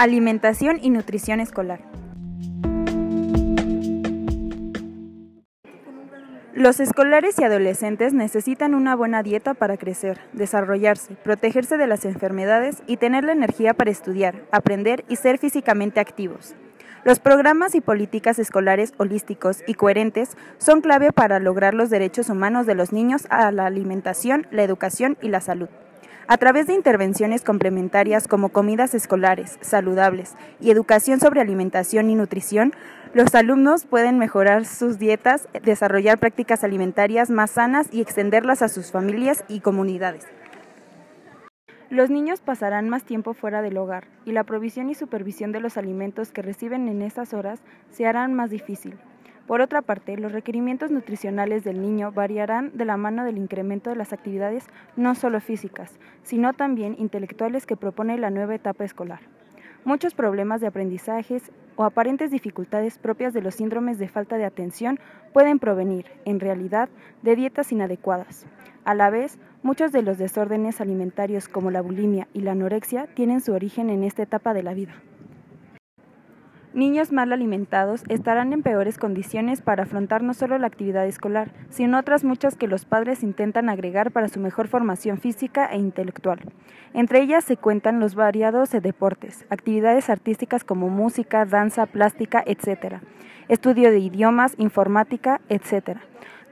Alimentación y nutrición escolar. Los escolares y adolescentes necesitan una buena dieta para crecer, desarrollarse, protegerse de las enfermedades y tener la energía para estudiar, aprender y ser físicamente activos. Los programas y políticas escolares holísticos y coherentes son clave para lograr los derechos humanos de los niños a la alimentación, la educación y la salud. A través de intervenciones complementarias como comidas escolares, saludables y educación sobre alimentación y nutrición, los alumnos pueden mejorar sus dietas, desarrollar prácticas alimentarias más sanas y extenderlas a sus familias y comunidades. Los niños pasarán más tiempo fuera del hogar y la provisión y supervisión de los alimentos que reciben en esas horas se harán más difícil. Por otra parte, los requerimientos nutricionales del niño variarán de la mano del incremento de las actividades no solo físicas, sino también intelectuales que propone la nueva etapa escolar. Muchos problemas de aprendizajes o aparentes dificultades propias de los síndromes de falta de atención pueden provenir, en realidad, de dietas inadecuadas. A la vez, muchos de los desórdenes alimentarios como la bulimia y la anorexia tienen su origen en esta etapa de la vida. Niños mal alimentados estarán en peores condiciones para afrontar no solo la actividad escolar, sino otras muchas que los padres intentan agregar para su mejor formación física e intelectual. Entre ellas se cuentan los variados deportes, actividades artísticas como música, danza, plástica, etc., estudio de idiomas, informática, etc.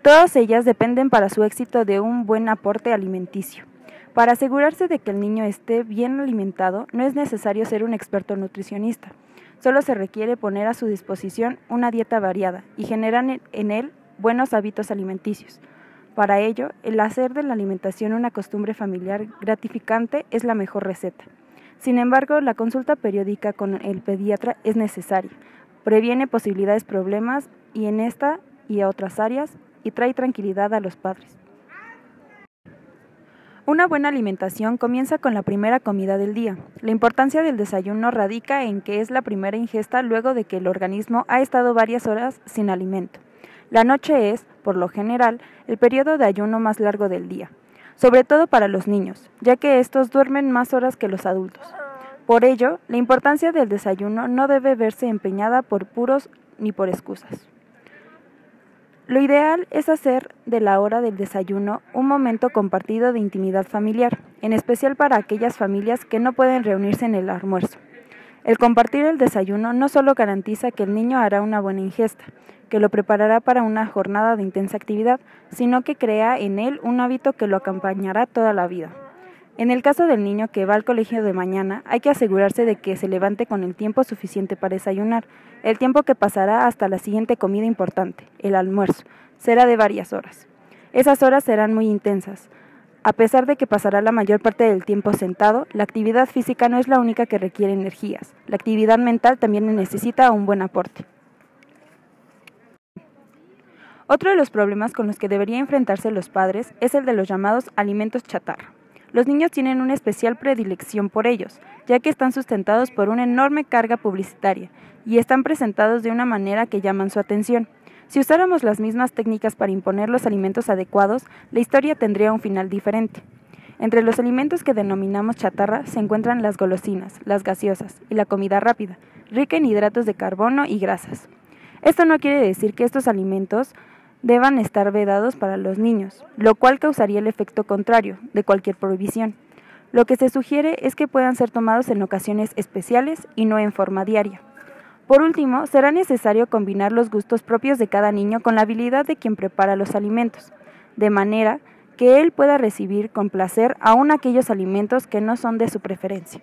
Todas ellas dependen para su éxito de un buen aporte alimenticio. Para asegurarse de que el niño esté bien alimentado, no es necesario ser un experto nutricionista. Solo se requiere poner a su disposición una dieta variada y generar en él buenos hábitos alimenticios. Para ello, el hacer de la alimentación una costumbre familiar gratificante es la mejor receta. Sin embargo, la consulta periódica con el pediatra es necesaria. Previene posibilidades problemas y en esta y a otras áreas y trae tranquilidad a los padres. Una buena alimentación comienza con la primera comida del día. La importancia del desayuno radica en que es la primera ingesta luego de que el organismo ha estado varias horas sin alimento. La noche es, por lo general, el periodo de ayuno más largo del día, sobre todo para los niños, ya que estos duermen más horas que los adultos. Por ello, la importancia del desayuno no debe verse empeñada por puros ni por excusas. Lo ideal es hacer de la hora del desayuno un momento compartido de intimidad familiar, en especial para aquellas familias que no pueden reunirse en el almuerzo. El compartir el desayuno no solo garantiza que el niño hará una buena ingesta, que lo preparará para una jornada de intensa actividad, sino que crea en él un hábito que lo acompañará toda la vida. En el caso del niño que va al colegio de mañana, hay que asegurarse de que se levante con el tiempo suficiente para desayunar, el tiempo que pasará hasta la siguiente comida importante, el almuerzo, será de varias horas. Esas horas serán muy intensas. A pesar de que pasará la mayor parte del tiempo sentado, la actividad física no es la única que requiere energías. La actividad mental también necesita un buen aporte. Otro de los problemas con los que deberían enfrentarse los padres es el de los llamados alimentos chatarra. Los niños tienen una especial predilección por ellos, ya que están sustentados por una enorme carga publicitaria y están presentados de una manera que llaman su atención. Si usáramos las mismas técnicas para imponer los alimentos adecuados, la historia tendría un final diferente. Entre los alimentos que denominamos chatarra se encuentran las golosinas, las gaseosas y la comida rápida, rica en hidratos de carbono y grasas. Esto no quiere decir que estos alimentos deban estar vedados para los niños, lo cual causaría el efecto contrario de cualquier prohibición. Lo que se sugiere es que puedan ser tomados en ocasiones especiales y no en forma diaria. Por último, será necesario combinar los gustos propios de cada niño con la habilidad de quien prepara los alimentos, de manera que él pueda recibir con placer aún aquellos alimentos que no son de su preferencia.